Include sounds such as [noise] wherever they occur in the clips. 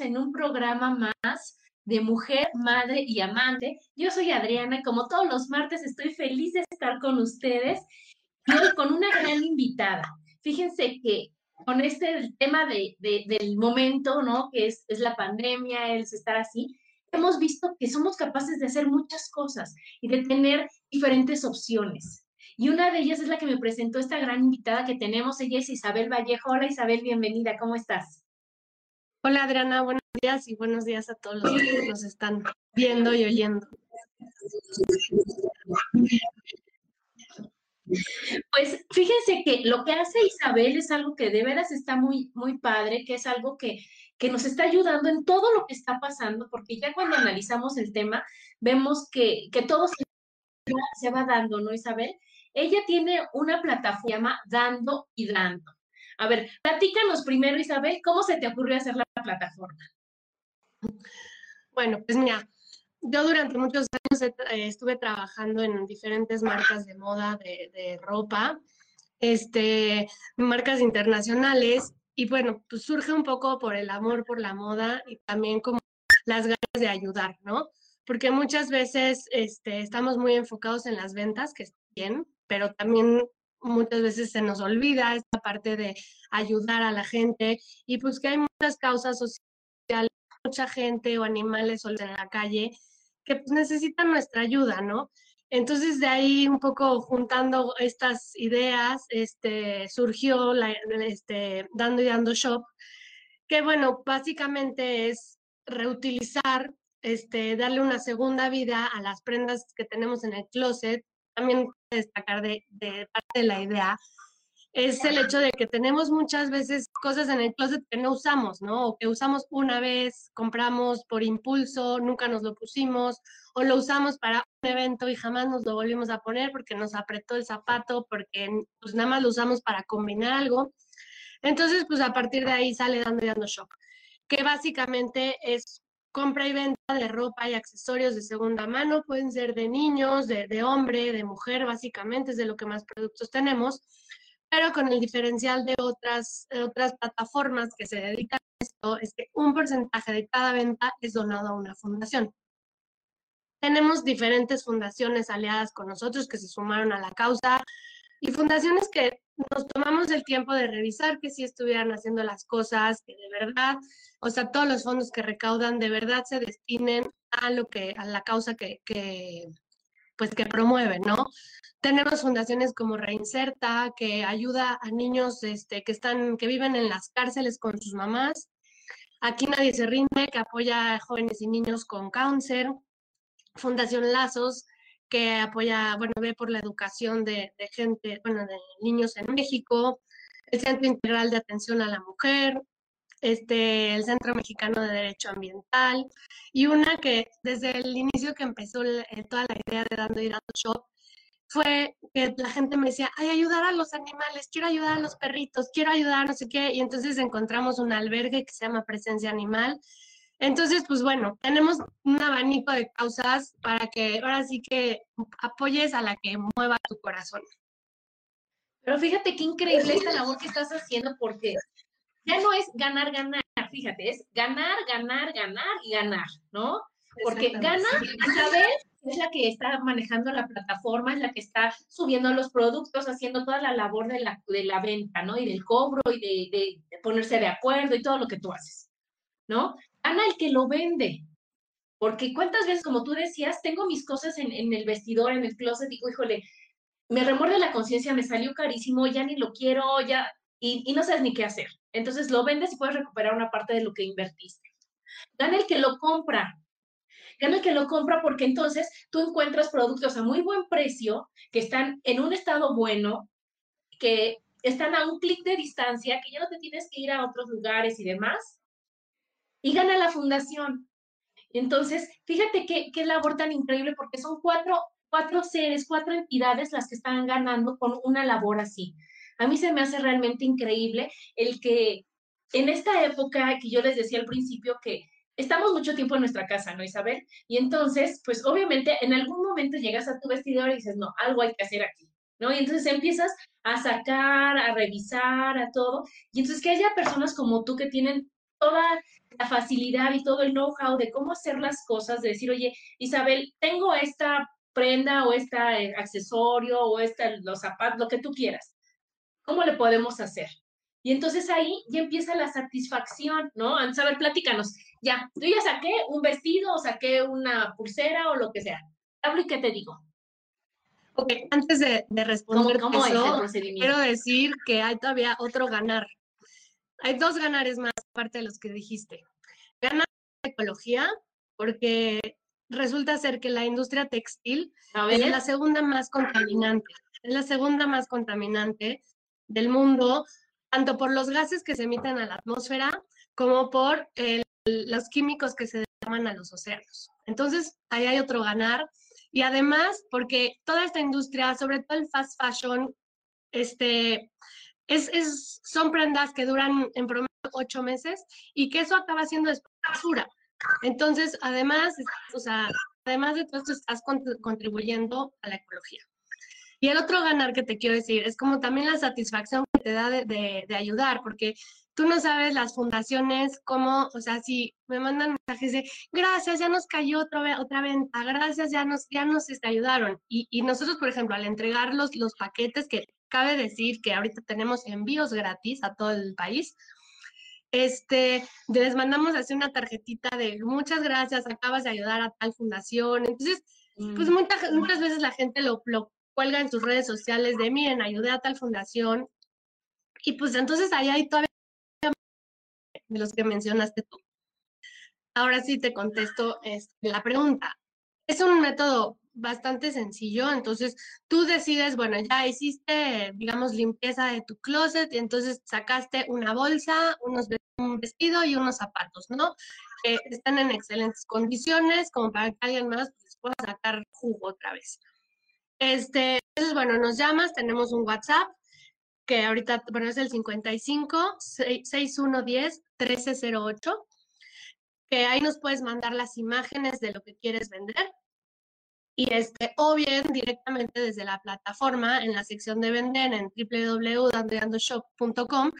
En un programa más de mujer, madre y amante. Yo soy Adriana, como todos los martes estoy feliz de estar con ustedes y hoy con una gran invitada. Fíjense que con este tema de, del momento, ¿no? Que es, es la pandemia, el estar así, hemos visto que somos capaces de hacer muchas cosas y de tener diferentes opciones. Y una de ellas es la que me presentó esta gran invitada que tenemos, ella es Isabel Vallejo. Hola Isabel, bienvenida, ¿cómo estás? Hola Adriana, buenos días y buenos días a todos los que nos están viendo y oyendo. Pues fíjense que lo que hace Isabel es algo que de veras está muy, muy padre, que es algo que, que nos está ayudando en todo lo que está pasando, porque ya cuando analizamos el tema, vemos que, que todo se, se va dando, ¿no, Isabel? Ella tiene una plataforma Dando y Dando. A ver, platícanos primero, Isabel, ¿cómo se te ocurrió hacer la plataforma? Bueno, pues mira, yo durante muchos años eh, estuve trabajando en diferentes marcas de moda, de, ropa, este, marcas internacionales, y bueno, pues surge un poco por el amor por la moda y también como las ganas de ayudar, ¿no? Porque muchas veces este, estamos muy enfocados en las ventas, que es bien, pero también muchas veces se nos olvida esta parte de ayudar a la gente y pues que hay muchas causas sociales, mucha gente o animales en la calle que pues, necesitan nuestra ayuda, ¿no? Entonces de ahí un poco juntando estas ideas, este, surgió la, este, Dando y Dando Shop, que bueno, básicamente es reutilizar, este, darle una segunda vida a las prendas que tenemos en el closet también destacar de, parte de la idea es el hecho de que tenemos muchas veces cosas en el closet que no usamos, ¿no? O que usamos una vez, compramos por impulso, nunca nos lo pusimos, o lo usamos para un evento y jamás nos lo volvimos a poner porque nos apretó el zapato, porque pues nada más lo usamos para combinar algo. Entonces, pues a partir de ahí sale dando y dando shock, que básicamente es compra y venta de ropa y accesorios de segunda mano, pueden ser de niños, de, hombre, de mujer, básicamente es de lo que más productos tenemos, pero con el diferencial de otras, otras plataformas que se dedican a esto es que un porcentaje de cada venta es donado a una fundación. Tenemos diferentes fundaciones aliadas con nosotros que se sumaron a la causa y fundaciones que nos tomamos el tiempo de revisar que si estuvieran haciendo las cosas, que de verdad o sea, todos los fondos que recaudan de verdad se destinen a lo que, a la causa que, pues que promueven, ¿no? Tenemos fundaciones como Reinserta, que ayuda a niños este, que están, que viven en las cárceles con sus mamás. Aquí nadie se rinde, que apoya a jóvenes y niños con cáncer. Fundación Lazos, que apoya, bueno, ve por la educación de, gente, bueno, de niños en México. El Centro Integral de Atención a la Mujer, este, el Centro Mexicano de Derecho Ambiental, y una que desde el inicio que empezó eh, toda la idea de Dando y Dando Shop, fue que la gente me decía, ay, ayudar a los animales, quiero ayudar a los perritos, quiero ayudar no sé qué, y entonces encontramos un albergue que se llama Presencia Animal. Entonces, pues bueno, tenemos un abanico de causas para que ahora sí que apoyes a la que mueva tu corazón. Pero fíjate qué increíble esta labor que estás haciendo porque ya no es ganar, ganar, fíjate, es ganar, ganar, ganar y ganar, ¿no? Porque gana Isabel es la que está manejando la plataforma, es la que está subiendo los productos, haciendo toda la labor de la, de la venta, ¿no? Y del cobro y de, de, ponerse de acuerdo y todo lo que tú haces, ¿no? Gana el que lo vende. Porque cuántas veces, como tú decías, tengo mis cosas en, el vestidor, en el closet, digo, híjole, me remuerde la conciencia, me salió carísimo, ya ni lo quiero, ya, y, y no sabes ni qué hacer. Entonces lo vendes y puedes recuperar una parte de lo que invertiste. Gana el que lo compra, gana el que lo compra porque entonces tú encuentras productos a muy buen precio, que están en un estado bueno, que están a un clic de distancia, que ya no te tienes que ir a otros lugares y demás. Y gana la fundación. Entonces, fíjate qué, qué labor tan increíble porque son cuatro, cuatro seres, cuatro entidades las que están ganando con una labor así. A mí se me hace realmente increíble el que en esta época que yo les decía al principio que estamos mucho tiempo en nuestra casa, ¿no, Isabel? Y entonces, pues obviamente en algún momento llegas a tu vestidor y dices, no, algo hay que hacer aquí, ¿no? Y entonces empiezas a sacar, a revisar, a todo. Y entonces que haya personas como tú que tienen toda la facilidad y todo el know-how de cómo hacer las cosas, de decir, oye, Isabel, tengo esta prenda o este accesorio o este, los zapatos, lo que tú quieras. ¿Cómo le podemos hacer? Y entonces ahí ya empieza la satisfacción, ¿no? Saber, platícanos. Ya, yo ya saqué un vestido o saqué una pulsera o lo que sea. Hablo y qué te digo. Ok, antes de, de responder ¿Cómo, eso, quiero decir que hay todavía otro ganar. Hay dos ganares más, aparte de los que dijiste. Ganar la ecología, porque resulta ser que la industria textil es la segunda más contaminante. Es la segunda más contaminante del mundo tanto por los gases que se emiten a la atmósfera como por los químicos que se derraman a los océanos. Entonces, ahí hay otro ganar. Y además, porque toda esta industria, sobre todo el fast fashion, este, es, son prendas que duran en promedio ocho meses y que eso acaba siendo basura. Entonces, además, o sea, además de todo esto, estás contribuyendo a la ecología. Y el otro ganar que te quiero decir es como también la satisfacción que te da de, ayudar, porque tú no sabes las fundaciones cómo, o sea, si me mandan mensajes de gracias, ya nos cayó otra, otra venta, gracias, ya nos, ya nos este, ayudaron. Y, nosotros, por ejemplo, al entregar los, los paquetes, que cabe decir que ahorita tenemos envíos gratis a todo el país, este, les mandamos así una tarjetita de muchas gracias, acabas de ayudar a tal fundación. Entonces, pues mm. muchas, muchas veces la gente lo, lo cuelga en tus redes sociales de miren, ayudé a tal fundación. Y pues entonces ahí hay todavía de los que mencionaste tú. Ahora sí te contesto este, la pregunta. Es un método bastante sencillo, entonces tú decides, bueno, ya hiciste, digamos, limpieza de tu closet y entonces sacaste una bolsa, unos, un vestido y unos zapatos, ¿no? Que están en excelentes condiciones, como para que alguien más pues, pueda sacar jugo otra vez. Este, entonces, bueno, nos llamas, tenemos un WhatsApp que ahorita, bueno, es el 55 6110 1308, que ahí nos puedes mandar las imágenes de lo que quieres vender. Y este, o bien directamente desde la plataforma en la sección de vender en www.andreandoshop.com.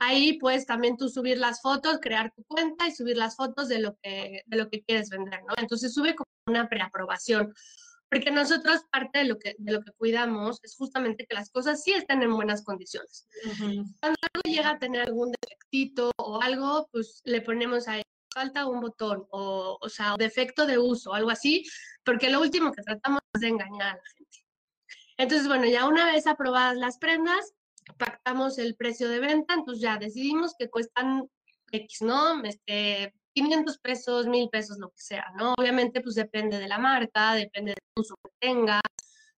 Ahí puedes también tú subir las fotos, crear tu cuenta y subir las fotos de lo que, de lo que quieres vender, ¿no? Entonces sube como una preaprobación porque nosotros parte de lo que, de lo que cuidamos es justamente que las cosas sí estén en buenas condiciones. Cuando algo llega a tener algún defectito o algo, pues le ponemos ahí, falta un botón o, o sea, defecto de uso, algo así, porque lo último que tratamos es de engañar a la gente. Entonces, bueno, ya una vez aprobadas las prendas, pactamos el precio de venta, entonces ya decidimos que cuestan X, ¿no? Este, 500 pesos, 1000 pesos, lo que sea, ¿no? Obviamente, pues depende de la marca, depende del uso que tenga,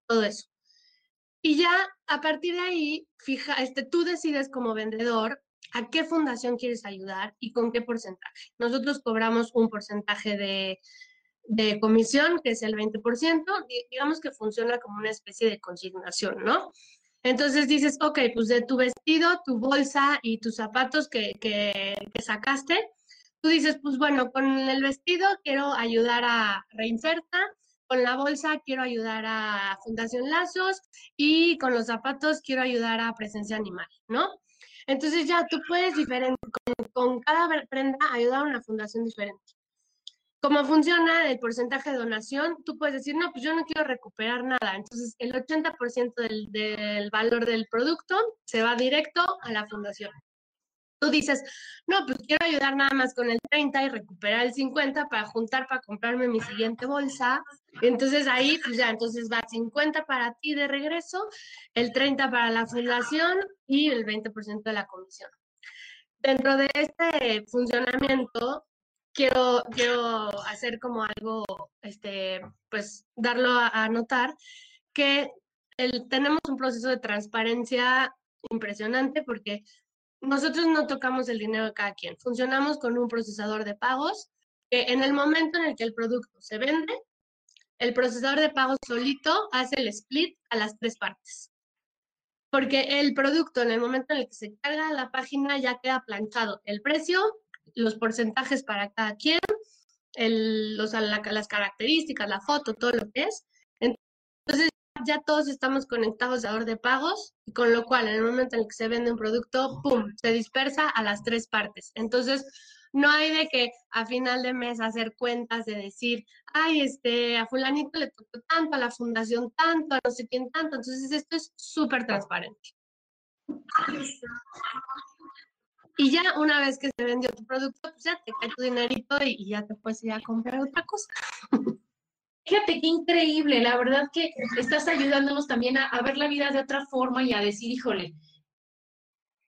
todo eso. Y ya a partir de ahí, fija, este, tú decides como vendedor a qué fundación quieres ayudar y con qué porcentaje. Nosotros cobramos un porcentaje de, de comisión, que es el 20%, digamos que funciona como una especie de consignación, ¿no? Entonces dices, ok, pues de tu vestido, tu bolsa y tus zapatos que, que, que sacaste, tú dices, pues bueno, con el vestido quiero ayudar a Reinserta, con la bolsa quiero ayudar a Fundación Lazos y con los zapatos quiero ayudar a Presencia Animal, ¿no? Entonces ya tú puedes diferente, con, cada prenda ayudar a una fundación diferente. ¿Cómo funciona el porcentaje de donación? Tú puedes decir, no, pues yo no quiero recuperar nada. Entonces, el 80% del, del valor del producto se va directo a la fundación. Tú dices, no, pues quiero ayudar nada más con el 30 y recuperar el 50 para juntar para comprarme mi siguiente bolsa. Entonces ahí, pues ya, entonces va 50 para ti de regreso, el 30 para la fundación y el 20% de la comisión. Dentro de este funcionamiento, quiero, quiero hacer como algo, este, pues darlo a, notar, que el, tenemos un proceso de transparencia impresionante porque nosotros no tocamos el dinero de cada quien. Funcionamos con un procesador de pagos que en el momento en el que el producto se vende, el procesador de pagos solito hace el split a las tres partes. Porque el producto en el momento en el que se carga la página ya queda planchado el precio, los porcentajes para cada quien, las características, la foto, todo lo que es. Ya todos estamos conectados a de pagos, con lo cual en el momento en el que se vende un producto, ¡pum!, se dispersa a las tres partes. Entonces, no hay de que a final de mes hacer cuentas de decir, ay, este, a fulanito le tocó tanto, a la fundación tanto, a no sé quién tanto. Entonces, esto es súper transparente. Y ya una vez que se vendió tu producto, pues ya te cae tu dinerito y, ya te puedes ir a comprar otra cosa. [laughs] Fíjate qué increíble, la verdad que estás ayudándonos también a, ver la vida de otra forma y a decir, híjole,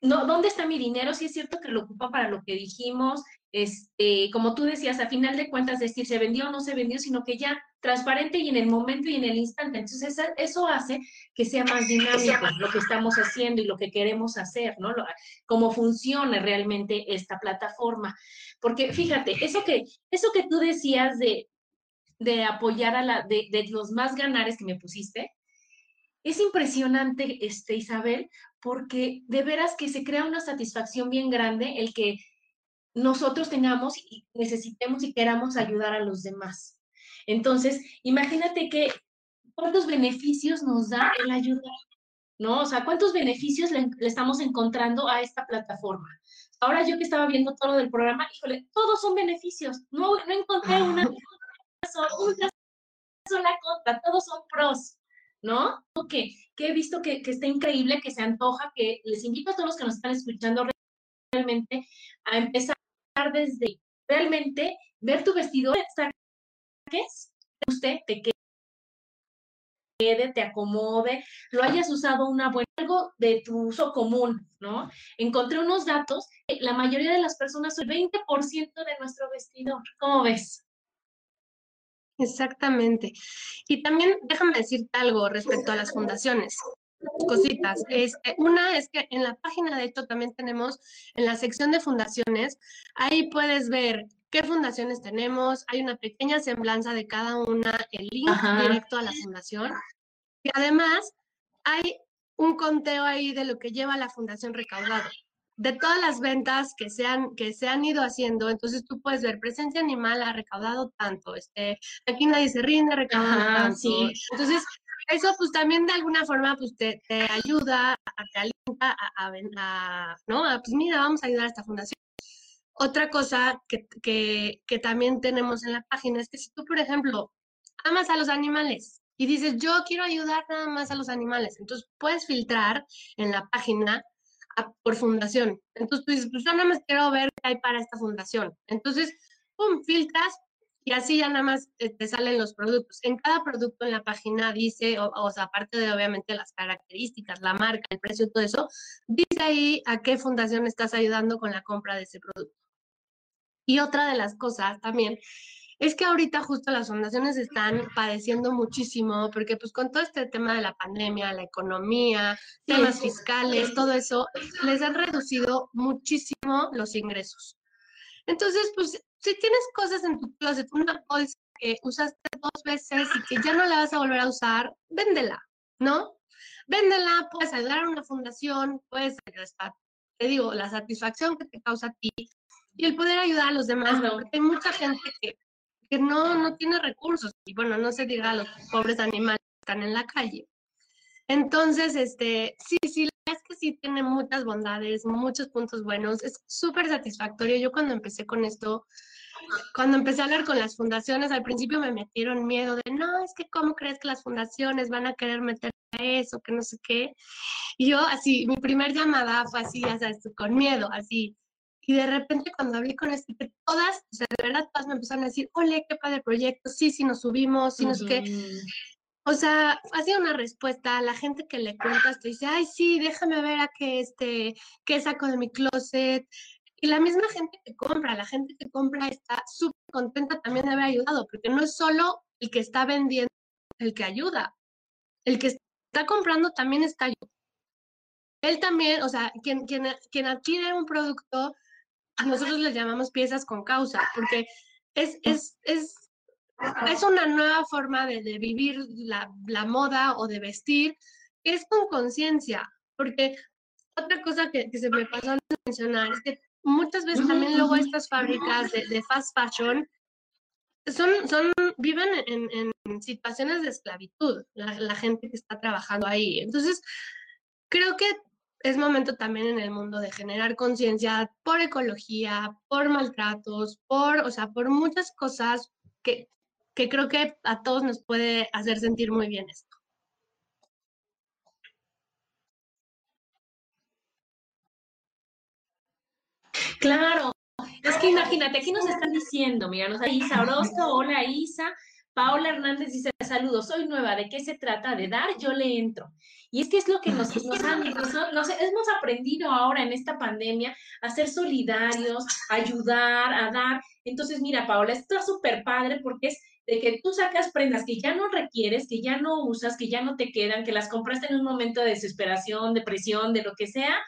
no, ¿dónde está mi dinero? Si es cierto que lo ocupa para lo que dijimos, este, como tú decías, a final de cuentas, decir, se vendió o no se vendió, sino que ya transparente y en el momento y en el instante. Entonces, eso hace que sea más dinámico lo que estamos haciendo y lo que queremos hacer, ¿no? cómo funciona realmente esta plataforma. Porque fíjate, eso que, eso que tú decías de, de apoyar a la, de, de los más ganares que me pusiste, es impresionante, este, Isabel, porque de veras que se crea una satisfacción bien grande el que nosotros tengamos y necesitemos y queramos ayudar a los demás. Entonces, imagínate que cuántos beneficios nos da el ayudar, ¿no? O sea, cuántos beneficios le, estamos encontrando a esta plataforma. Ahora yo que estaba viendo todo del programa, híjole, todos son beneficios. No, no encontré una, [laughs] una sola contra, todos son pros. ¿no? Que, que he visto que, que, está increíble, que se antoja, que les invito a todos los que nos están escuchando realmente a empezar desde realmente ver tu vestido, saques, usted te quede, te acomode, lo hayas usado una buena, algo de tu uso común, ¿no? Encontré unos datos, la mayoría de las personas, el 20% de nuestro vestidor, ¿cómo ves? Exactamente. Y también déjame decirte algo respecto a las fundaciones. Cositas. Este, una es que en la página de hecho también tenemos en la sección de fundaciones, ahí puedes ver qué fundaciones tenemos, hay una pequeña semblanza de cada una, el link directo a la fundación. Y además hay un conteo ahí de lo que lleva la fundación recaudado de todas las ventas que se han, que se han ido haciendo, entonces tú puedes ver, presencia animal ha recaudado tanto, este, aquí nadie se rinde, recaudado tanto. Sí. Entonces, eso pues también de alguna forma pues te, ayuda, a, te alienta a, a, ¿no? pues mira, vamos a ayudar a esta fundación. Otra cosa que, que, que también tenemos en la página es que si tú, por ejemplo, amas a los animales, y dices, yo quiero ayudar nada más a los animales. Entonces puedes filtrar en la página por fundación. Entonces tú dices, pues yo nada más quiero ver qué hay para esta fundación. Entonces, pum, filtras y así ya nada más eh, te salen los productos. En cada producto en la página dice, o, sea, aparte de obviamente las características, la marca, el precio, todo eso, dice ahí a qué fundación estás ayudando con la compra de ese producto. Y otra de las cosas también es que ahorita justo las fundaciones están padeciendo muchísimo porque pues con todo este tema de la pandemia, la economía, temas fiscales, todo eso, les han reducido muchísimo los ingresos. Entonces, pues si tienes cosas en tu closet, una bolsa que usaste dos veces y que ya no la vas a volver a usar, véndela, ¿no? Véndela, puedes ayudar a una fundación, puedes, te digo, la satisfacción que te causa a ti y el poder ayudar a los demás, porque hay mucha gente que no, no tiene recursos. Y bueno, no se diga a los pobres animales que están en la calle. Entonces, este, sí, sí, es que sí tiene muchas bondades, muchos puntos buenos, es súper satisfactorio. Yo cuando empecé con esto, cuando empecé a hablar con las fundaciones, al principio me metieron miedo de, no, es que cómo crees que las fundaciones van a querer meter eso, que no sé qué. Y yo así, mi primer llamada fue así, ya con miedo, así. Y de repente cuando hablé con este, todas, o sea, de verdad todas me empezaron a decir, ole, qué padre proyecto, sí, sí nos subimos, sí, no sé qué. O sea, ha sido una respuesta a la gente que le cuentas, te dice, ay, sí, déjame ver a qué, este, qué saco de mi closet. Y la misma gente que compra, la gente que compra está súper contenta también de haber ayudado, porque no es solo el que está vendiendo el que ayuda, el que está comprando también está ayudando. Él también, o sea, quien, quien, quien adquiere un producto, nosotros le llamamos piezas con causa, porque es, es, es es una nueva forma de, vivir la, moda o de vestir, es con conciencia, porque otra cosa que, se me pasó a mencionar es que muchas veces también luego estas fábricas de, fast fashion son, son, viven en, situaciones de esclavitud, la, la, gente que está trabajando ahí. Entonces, creo que es momento también en el mundo de generar conciencia por ecología, por maltratos, por, o sea, por muchas cosas que, que creo que a todos nos puede hacer sentir muy bien esto. Claro, es que imagínate, aquí nos están diciendo, mira, nos Isa Orozco, hola Isa, Paola Hernández dice, saludos, soy nueva, ¿de qué se trata? De dar, yo le entro. Y es que es lo que nos, hemos aprendido ahora en esta pandemia, a ser solidarios, ayudar, a dar. Entonces, mira, Paola, esto es súper padre porque es de que tú sacas prendas que ya no requieres, que ya no usas, que ya no te quedan, que las compraste en un momento de desesperación, depresión, de lo que sea,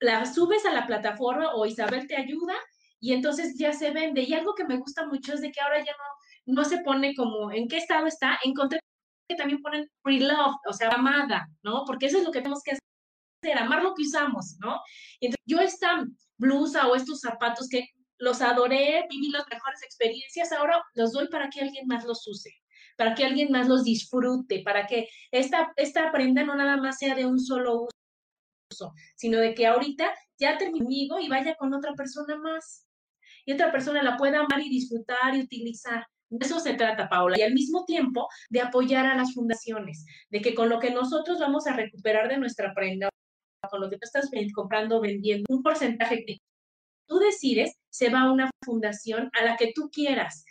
las subes a la plataforma o Isabel te ayuda y entonces ya se vende. Y algo que me gusta mucho es de que ahora ya no, no se pone como en qué estado está. Encontré que también ponen pre-love, o sea, amada, ¿no? Porque eso es lo que tenemos que hacer, amar lo que usamos, ¿no? Entonces, yo esta blusa o estos zapatos que los adoré, viví las mejores experiencias, ahora los doy para que alguien más los use, para que alguien más los disfrute, para que esta, esta prenda no nada más sea de un solo uso, sino de que ahorita ya terminó y vaya con otra persona más. Y otra persona la pueda amar y disfrutar y utilizar. De eso se trata, Paula. Y al mismo tiempo de apoyar a las fundaciones, de que con lo que nosotros vamos a recuperar de nuestra prenda, con lo que tú estás comprando, vendiendo, un porcentaje que tú decides, se va a una fundación a la que tú quieras.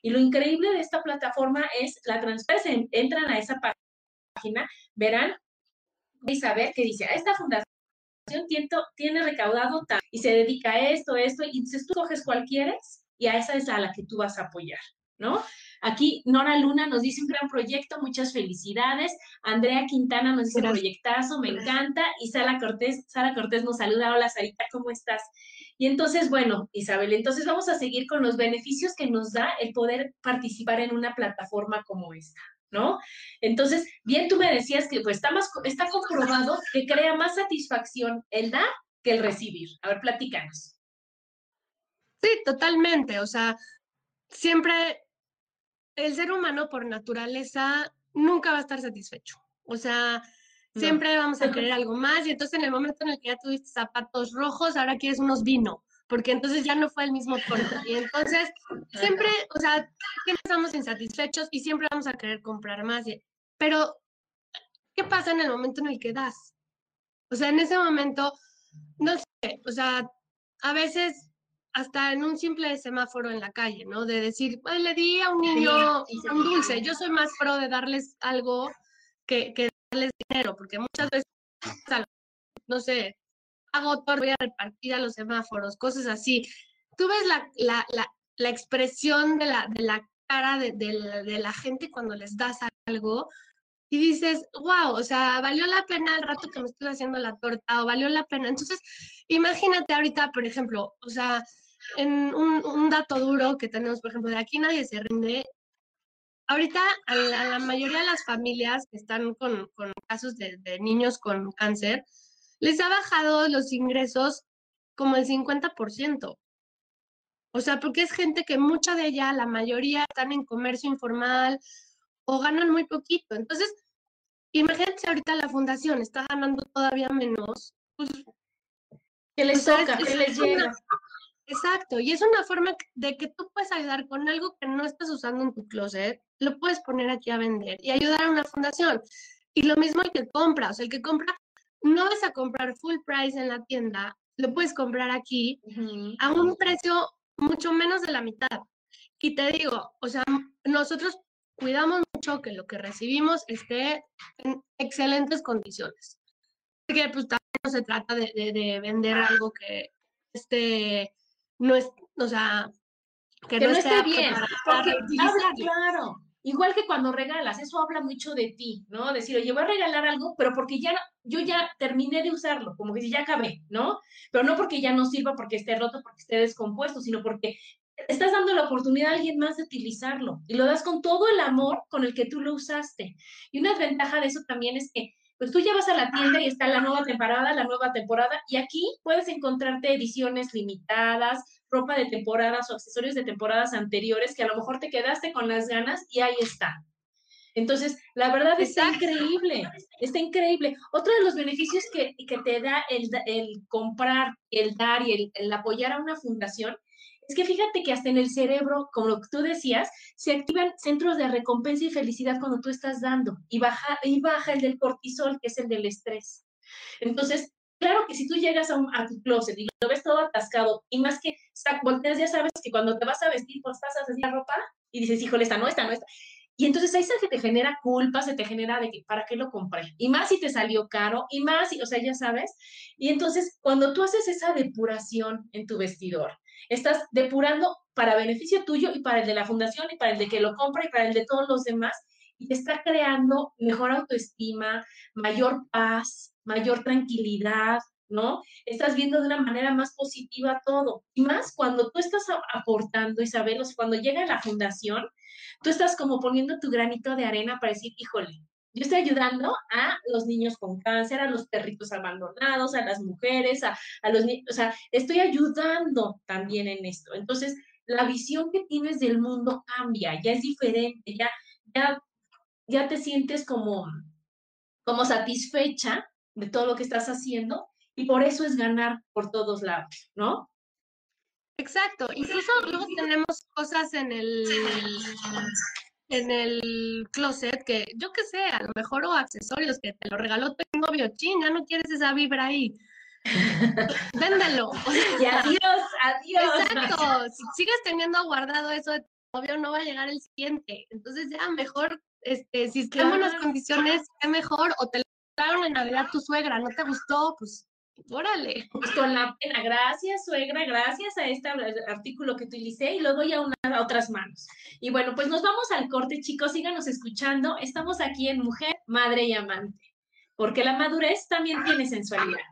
Y lo increíble de esta plataforma es la transparencia. Entran a esa página, verán y saber que dice, a esta fundación tiene, recaudado tal y se dedica a esto, esto, y entonces tú coges cual quieres y a esa es a la que tú vas a apoyar, ¿no? Aquí Nora Luna nos dice un gran proyecto, muchas felicidades. Andrea Quintana nos dice proyectazo, me encanta. Y Sara Cortés, Sara Cortés nos saluda. Hola Sarita, ¿cómo estás? Y entonces, bueno, Isabel, entonces vamos a seguir con los beneficios que nos da el poder participar en una plataforma como esta. ¿no? Entonces, bien tú me decías que pues está, más, está comprobado que crea más satisfacción el dar que el recibir. A ver, platícanos. Sí, totalmente. O sea, siempre el ser humano por naturaleza nunca va a estar satisfecho. O sea, siempre vamos a querer [laughs] algo más y entonces en el momento en el que ya tuviste zapatos rojos, ahora quieres unos vino, porque entonces ya no fue el mismo tono. Y entonces siempre, o sea, siempre estamos insatisfechos y siempre vamos a querer comprar más. Pero, ¿qué pasa en el momento en el que das? O sea, en ese momento, no sé, o sea, a veces hasta en un simple semáforo en la calle, ¿no? De decir, pues le di a un niño un dulce. Yo soy más pro de darles algo que, que darles dinero, porque muchas veces, [laughs] no sé, hago todo, voy a repartir a los semáforos, cosas así. Tú ves la, la, la, la expresión de la, de la cara de, de, de la gente cuando les das algo y dices, wow, o sea, valió la pena el rato que me estuve haciendo la torta o valió la pena. Entonces, imagínate ahorita, por ejemplo, o sea, en un, dato duro que tenemos, por ejemplo, de aquí nadie se rinde. Ahorita a la, mayoría de las familias que están con, casos de, niños con cáncer, les ha bajado los ingresos como el 50%. O sea, porque es gente que mucha de ella, la mayoría, están en comercio informal o ganan muy poquito. Entonces, imagínate si ahorita la fundación está ganando todavía menos, pues, Que les sea, toca, que es les llega. Exacto, y es una forma de que tú puedes ayudar con algo que no estás usando en tu closet, lo puedes poner aquí a vender y ayudar a una fundación. Y lo mismo el que compra, o sea, el que compra, no vas a comprar full price en la tienda, lo puedes comprar aquí a un precio mucho menos de la mitad. Y te digo, o sea, nosotros cuidamos mucho que lo que recibimos esté en excelentes condiciones. Porque pues también no se trata de, de- de vender algo que este no es, o sea, que, que no esté bien, porque habla, claro, igual que cuando regalas, eso habla mucho de ti, ¿no? Decir, oye, voy a regalar algo, pero porque ya, yo ya terminé de usarlo, como que si ya acabé, ¿no? Pero no porque ya no sirva, porque esté roto, porque esté descompuesto, sino porque estás dando la oportunidad a alguien más de utilizarlo y lo das con todo el amor con el que tú lo usaste. Y una desventaja de eso también es que pues tú ya vas a la tienda y está la nueva temporada, la nueva temporada, y aquí puedes encontrarte ediciones limitadas, ropa de temporadas o accesorios de temporadas anteriores que a lo mejor te quedaste con las ganas y ahí está. Entonces, la verdad está Exacto. increíble, está increíble. Otro de los beneficios que, que te da el, el comprar, el dar y el, el apoyar a una fundación es que fíjate que hasta en el cerebro, como tú decías, se activan centros de recompensa y felicidad cuando tú estás dando y baja, y baja el del cortisol, que es el del estrés. Entonces, claro que si tú llegas a, un- a tu closet y lo ves todo atascado, y más que volteas, ya sabes que cuando te vas a vestir, pues pasas así la ropa y dices, híjole, esta no, esta no, esta. Y entonces ahí se te genera culpa, se te genera de que, ¿para qué lo compré? Y más si te salió caro, y más, si- o sea, ya sabes. Y entonces, cuando tú haces esa depuración en tu vestidor, estás depurando para beneficio tuyo y para el de la fundación y para el de que lo compra y para el de todos los demás, y te está creando mejor autoestima, mayor paz, mayor tranquilidad, ¿no? Estás viendo de una manera más positiva todo. Y más cuando tú estás aportando, Isabel, cuando llega la fundación, tú estás como poniendo tu granito de arena para decir, híjole, yo estoy ayudando a los niños con cáncer, a los perritos abandonados, a las mujeres, a, a los niños, o sea, estoy ayudando también en esto. Entonces, la visión que tienes del mundo cambia, ya es diferente, ya, ya, ya te sientes como, como satisfecha de todo lo que estás haciendo y por eso es ganar por todos lados, ¿no? Exacto, incluso luego tenemos cosas en el en el closet que yo qué sé, a lo mejor o accesorios que te lo regaló tu novio, chin, ya no quieres esa vibra ahí. [laughs] Véndelo. Y adiós, adiós. Exacto, si sigues teniendo guardado eso de tu novio, no va a llegar el siguiente. Entonces ya mejor, este, si buenas Claro. condiciones, qué mejor, o te lo regalaron en Navidad tu suegra, ¿no te gustó? Pues, órale. Pues con la pena, gracias suegra, gracias a este artículo que utilicé y lo doy a, a otras manos. Y bueno, pues nos vamos al corte, chicos, síganos escuchando. Estamos aquí en Mujer, Madre y Amante, porque la madurez también tiene sensualidad.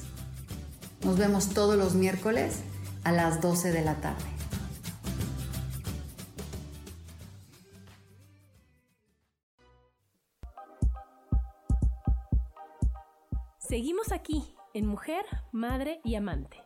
Nos vemos todos los miércoles a las 12 de la tarde. Seguimos aquí en Mujer, Madre y Amante.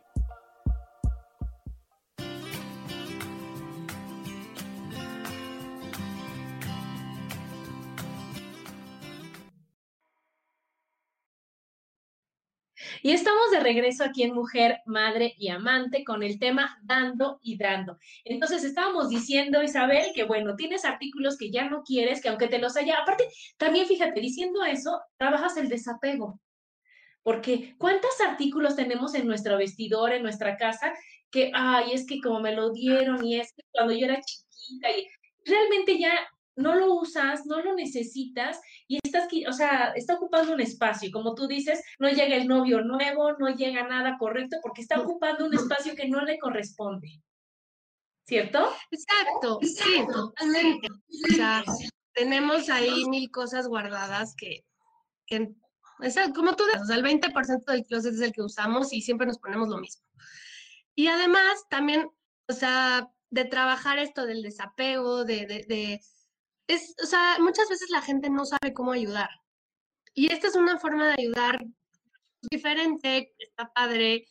Y estamos de regreso aquí en Mujer, Madre y Amante con el tema dando y dando. Entonces estábamos diciendo, Isabel, que bueno, tienes artículos que ya no quieres, que aunque te los haya, aparte, también fíjate, diciendo eso, trabajas el desapego. Porque ¿cuántos artículos tenemos en nuestro vestidor, en nuestra casa, que, ay, es que como me lo dieron y es que cuando yo era chiquita y realmente ya no lo usas, no lo necesitas y estás, o sea, está ocupando un espacio. Como tú dices, no llega el novio nuevo, no llega nada correcto porque está ocupando un espacio que no le corresponde. ¿Cierto? Exacto, sí, totalmente. O sea, tenemos ahí mil cosas guardadas que, que como tú dices, o sea, el 20% del closet es el que usamos y siempre nos ponemos lo mismo. Y además, también, o sea, de trabajar esto del desapego, de, de es, o sea, muchas veces la gente no sabe cómo ayudar. Y esta es una forma de ayudar diferente, está padre.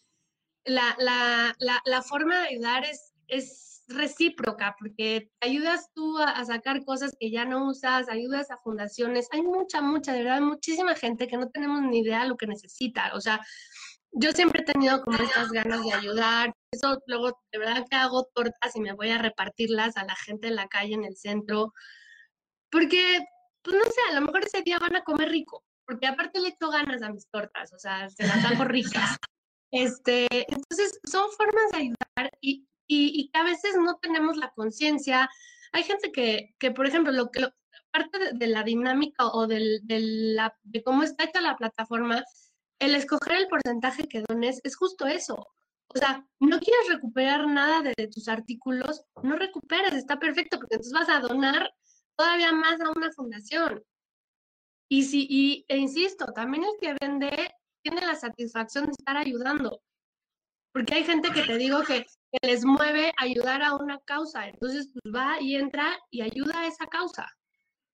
La, la, la, la forma de ayudar es, es recíproca, porque ayudas tú a, a, sacar cosas que ya no usas, ayudas a fundaciones. Hay mucha, mucha, de verdad, muchísima gente que no tenemos ni idea de lo que necesita. O sea, yo siempre he tenido como estas ganas de ayudar. Eso luego, de verdad que hago tortas y me voy a repartirlas a la gente en la calle, en el centro. Porque, pues no sé, a lo mejor ese día van a comer rico, porque aparte le echo ganas a mis tortas, o sea, se las hago ricas. Este, entonces, son formas de ayudar y, y, que a veces no tenemos la conciencia. Hay gente que, que, por ejemplo, lo que parte de, la dinámica o del, de, la, de cómo está hecha la plataforma, el escoger el porcentaje que dones es justo eso. O sea, no quieres recuperar nada de, de, tus artículos, no recuperes, está perfecto, porque entonces vas a donar todavía más a una fundación. Y si, y, e insisto, también el que vende tiene la satisfacción de estar ayudando. Porque hay gente que te digo que, les mueve ayudar a una causa. Entonces, pues va y entra y ayuda a esa causa.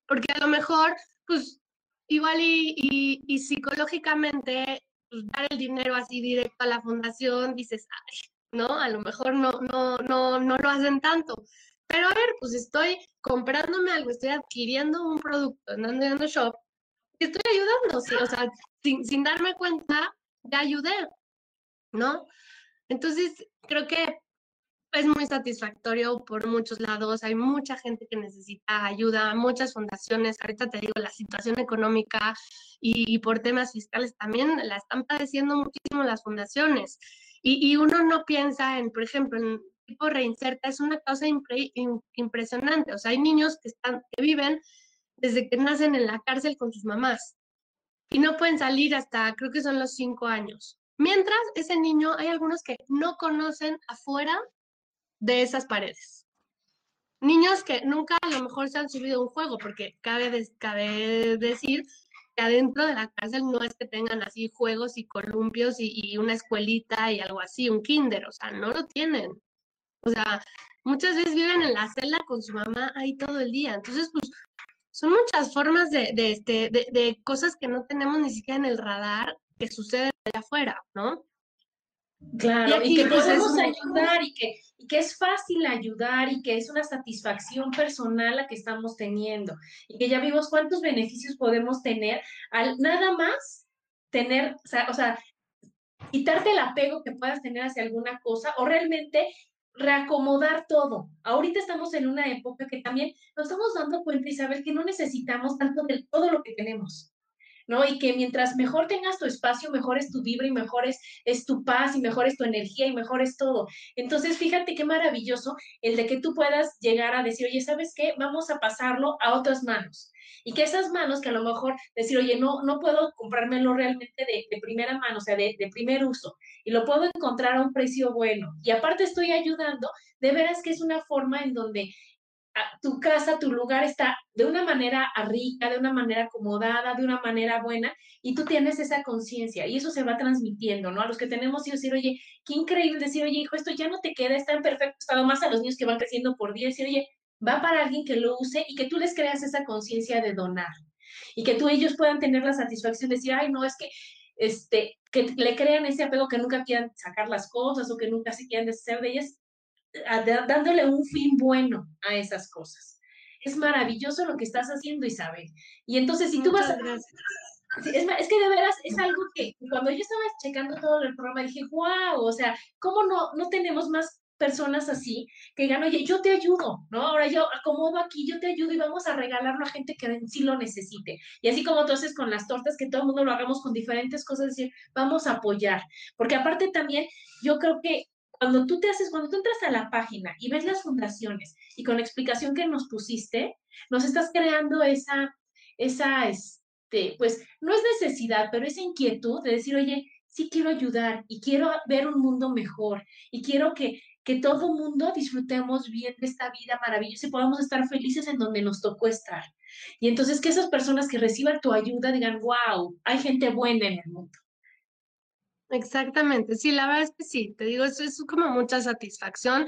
Porque a lo mejor, pues, igual y, y, y psicológicamente, pues, dar el dinero así directo a la fundación, dices, ay, ¿no? A lo mejor no, no, no, no lo hacen tanto. Pero a ver, pues estoy comprándome algo, estoy adquiriendo un producto, andando en shop, y estoy ayudando, ¿sí? o sea, sin, sin darme cuenta, ya ayudé, ¿no? Entonces, creo que es muy satisfactorio por muchos lados. Hay mucha gente que necesita ayuda, muchas fundaciones. Ahorita te digo, la situación económica y, y por temas fiscales también la están padeciendo muchísimo las fundaciones. Y, y, uno no piensa en, por ejemplo, en reinserta es una causa impre, impresionante. O sea, hay niños que, están, que viven desde que nacen en la cárcel con sus mamás y no pueden salir hasta, creo que son los cinco años. Mientras ese niño, hay algunos que no conocen afuera de esas paredes. Niños que nunca a lo mejor se han subido a un juego, porque cabe, cabe decir que adentro de la cárcel no es que tengan así juegos y columpios y, y, una escuelita y algo así, un kinder, o sea, no lo tienen. O sea, muchas veces viven en la celda con su mamá ahí todo el día. Entonces, pues, son muchas formas de, de, este, de, de cosas que no tenemos ni siquiera en el radar que sucede allá afuera, ¿no? Claro, y, aquí, que pues, es podemos un- ayudar y que, y que es fácil ayudar y que es una satisfacción personal la que estamos teniendo y que ya vimos cuántos beneficios podemos tener al nada más tener, o sea, o sea, quitarte el apego que puedas tener hacia alguna cosa o realmente reacomodar todo. Ahorita estamos en una época que también nos estamos dando cuenta y saber que no necesitamos tanto de todo lo que tenemos. Y que mientras mejor tengas tu espacio, mejor es tu vibra y mejor es, tu paz y mejor es tu energía y mejor es todo. Entonces, fíjate qué maravilloso el de que tú puedas llegar a decir, oye, ¿sabes qué? Vamos a pasarlo a otras manos. Y que esas manos que a lo mejor decir, oye, no, no puedo comprármelo realmente de, primera mano, o sea, de, primer uso, y lo puedo encontrar a un precio bueno. Y aparte estoy ayudando, de veras que es una forma en donde tu casa, tu lugar está de una manera rica, de una manera acomodada, de una manera buena, y tú tienes esa conciencia, y eso se va transmitiendo, ¿no? A los que tenemos hijos, decir, oye, qué increíble decir, oye, hijo, esto ya no te queda, está en perfecto estado, más a los niños que van creciendo por día, decir, oye, va para alguien que lo use y que tú les creas esa conciencia de donar, y que tú ellos puedan tener la satisfacción de decir, ay, no, es que, este, que le crean ese apego que nunca quieran sacar las cosas o que nunca se quieran deshacer de ellas, dándole un fin bueno a esas cosas. Es maravilloso lo que estás haciendo, Isabel. Y entonces, si tú vas a... Sí, es, que de veras es algo que cuando yo estaba checando todo el programa dije, wow, o sea, ¿cómo no, no tenemos más personas así que digan, oye, yo te ayudo, ¿no? Ahora yo acomodo aquí, yo te ayudo y vamos a regalarlo a gente que sí lo necesite. Y así como haces con las tortas, que todo el mundo lo hagamos con diferentes cosas, decir, vamos a apoyar. Porque aparte también, yo creo que cuando tú te haces, cuando tú entras a la página y ves las fundaciones y con la explicación que nos pusiste, nos estás creando esa, esa, este, pues, no es necesidad, pero esa inquietud de decir, oye, sí quiero ayudar y quiero ver un mundo mejor y quiero que, que todo mundo disfrutemos bien de esta vida maravillosa y podamos estar felices en donde nos tocó estar. Y entonces que esas personas que reciban tu ayuda digan, wow, hay gente buena en el mundo. Exactamente, sí, la verdad es que sí, te digo, eso es como mucha satisfacción.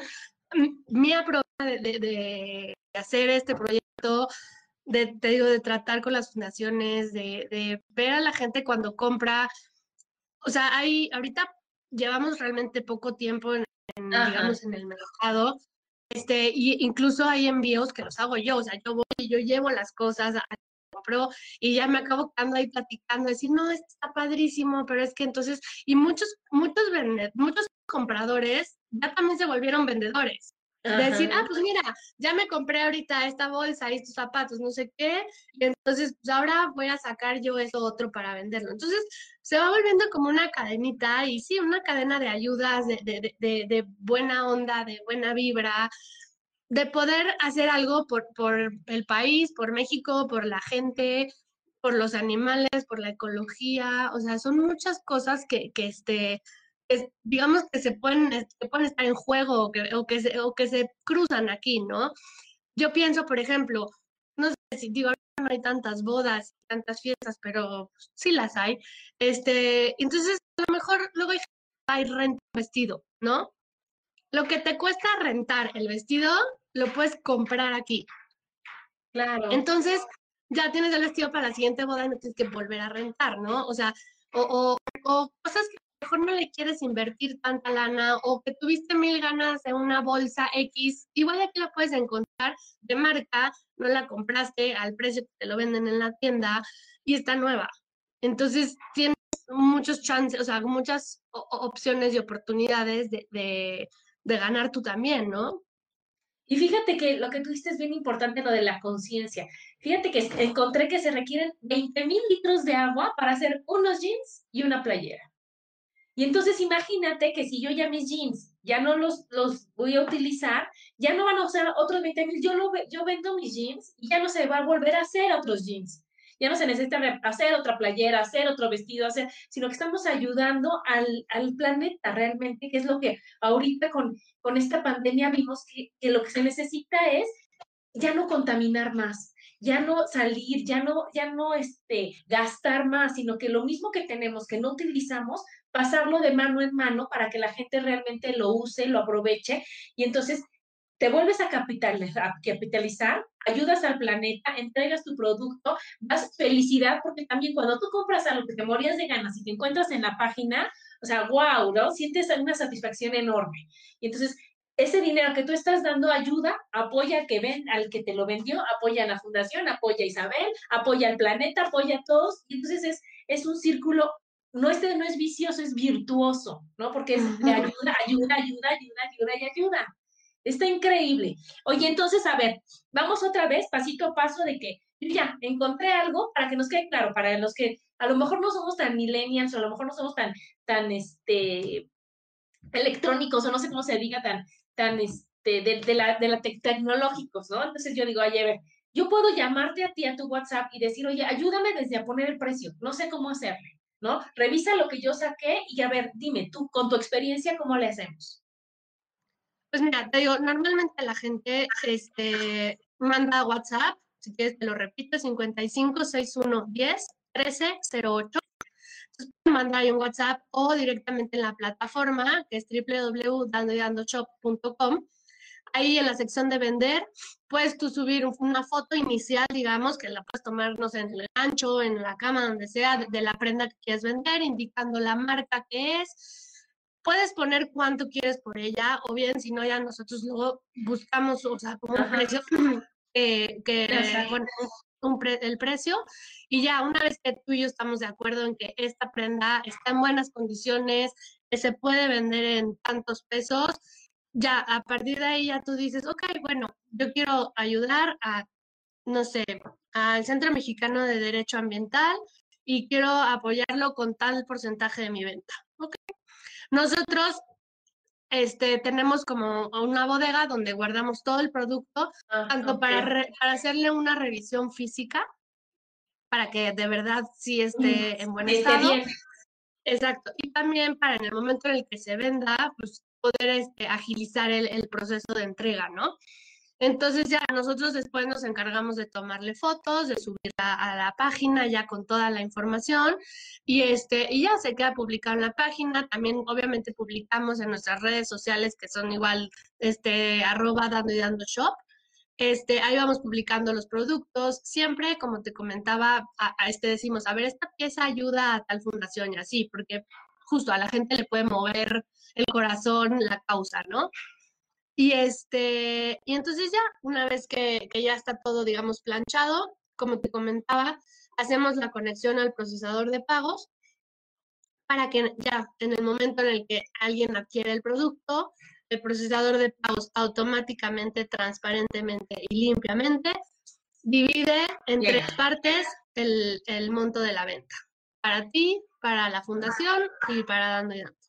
Mm, Mi prueba de, de- de hacer este proyecto, de, te digo, de tratar con las fundaciones, de, de ver a la gente cuando compra, o sea, hay, ahorita llevamos realmente poco tiempo en, digamos, en el mercado, este, y incluso hay envíos que los hago yo, o sea, yo voy y yo llevo las cosas a compro y ya me acabo quedando ahí platicando, decir, no, esto está padrísimo, pero es que entonces, y muchos, muchos muchos compradores ya también se volvieron vendedores. De decir, ah, pues mira, ya me compré ahorita esta bolsa y estos zapatos, no sé qué, y entonces pues ahora voy a sacar yo eso otro para venderlo. Entonces se va volviendo como una cadenita y sí, una cadena de ayudas, de, de, de- de buena onda, de buena vibra, de poder hacer algo por, por el país, por México, por la gente, por los animales, por la ecología, o sea, son muchas cosas que, que este, es- digamos que se pueden, que pueden estar en juego o que, o que se, o que se cruzan aquí, ¿no? Yo pienso, por ejemplo, no sé si digo, no hay tantas bodas, tantas fiestas, pero sí las hay. Este, entonces, a lo mejor luego hay gente que va y renta vestido, ¿no? Lo que te cuesta rentar el vestido, lo puedes comprar aquí. Claro. Entonces, ya tienes el vestido para la siguiente boda y no tienes que volver a rentar, ¿no? O sea, o, o- o cosas que a lo mejor no le quieres invertir tanta lana o que tuviste mil ganas de una bolsa X, igual aquí la puedes encontrar de marca, no la compraste al precio que te lo venden en la tienda y está nueva. Entonces, tienes muchos chances, o sea, muchas opciones y oportunidades de, de, de ganar tú también, ¿no? Y fíjate que lo que tú es bien importante, lo de la conciencia. Fíjate que encontré que se requieren 20 mil litros de agua para hacer unos jeans y una playera. Y entonces imagínate que si yo ya mis jeans ya no los, los voy a utilizar, ya no van a usar otros 20 mil. Yo, yo vendo mis jeans y ya no se va a volver a hacer otros jeans. Ya no se necesita hacer otra playera, hacer otro vestido, hacer, sino que estamos ayudando al, al planeta realmente, que es lo que ahorita con, con esta pandemia vimos que, que lo que se necesita es ya no contaminar más, ya no salir, ya no, ya no este, gastar más, sino que lo mismo que tenemos, que no utilizamos, pasarlo de mano en mano para que la gente realmente lo use, lo aproveche. Y entonces te vuelves a capitalizar, a capitalizar, ayudas al planeta, entregas tu producto, das felicidad, porque también cuando tú compras algo que te morías de ganas y te encuentras en la página, o sea, wow, ¿no? Sientes una satisfacción enorme. Y entonces, ese dinero que tú estás dando ayuda, apoya al que ven, al que te lo vendió, apoya a la fundación, apoya a Isabel, apoya al planeta, apoya a todos, y entonces es, es un círculo no es, no es vicioso, es virtuoso, ¿no? Porque es de ayuda, ayuda, ayuda, ayuda, ayuda y ayuda. Está increíble. Oye, entonces, a ver, vamos otra vez, pasito a paso, de que ya encontré algo para que nos quede claro, para los que a lo mejor no somos tan millennials o a lo mejor no somos tan, tan, este, electrónicos o no sé cómo se diga, tan, tan, este, de, la, de la tecnológicos, ¿no? Entonces yo digo, oye, a ver, yo puedo llamarte a ti a tu WhatsApp y decir, oye, ayúdame desde a poner el precio, no sé cómo hacerle, ¿no? Revisa lo que yo saqué y a ver, dime tú, con tu experiencia, ¿cómo le hacemos? Pues mira, te digo, normalmente la gente este, manda WhatsApp, si quieres te lo repito, 55 61 10 13 08. Entonces manda ahí un WhatsApp o directamente en la plataforma que es www.dandoyandoshop.com. Ahí en la sección de vender, puedes tú subir una foto inicial, digamos, que la puedes tomar, no sé, en el ancho, en la cama, donde sea, de la prenda que quieres vender, indicando la marca que es, puedes poner cuánto quieres por ella, o bien si no, ya nosotros luego buscamos, o sea, como un precio [clears throat] que, bueno, el precio, y ya una vez que tú y yo estamos de acuerdo en que esta prenda está en buenas condiciones, que se puede vender en tantos pesos, ya a partir de ahí ya tú dices, ok, bueno, yo quiero ayudar a, no sé, al Centro Mexicano de Derecho Ambiental y quiero apoyarlo con tal porcentaje de mi venta. Ok, nosotros este, tenemos como una bodega donde guardamos todo el producto, ah, tanto para, para hacerle una revisión física, para que de verdad sí esté en buen estado. Exacto. Y también para en el momento en el que se venda, pues poder este, agilizar el, el proceso de entrega, ¿no? Entonces ya nosotros después nos encargamos de tomarle fotos, de subirla a la página ya con toda la información y este y ya se queda publicado en la página. También obviamente publicamos en nuestras redes sociales que son igual este arroba dando y dando shop. Este, ahí vamos publicando los productos. Siempre, como te comentaba, a, a este decimos, a ver, esta pieza ayuda a tal fundación y así, porque justo a la gente le puede mover el corazón la causa, ¿no? Y, este, y entonces ya, una vez que, que ya está todo, digamos, planchado, como te comentaba, hacemos la conexión al procesador de pagos para que ya en el momento en el que alguien adquiere el producto, el procesador de pagos automáticamente, transparentemente y limpiamente divide en tres partes el, el, monto de la venta. Para ti, para la fundación y para dando y dando.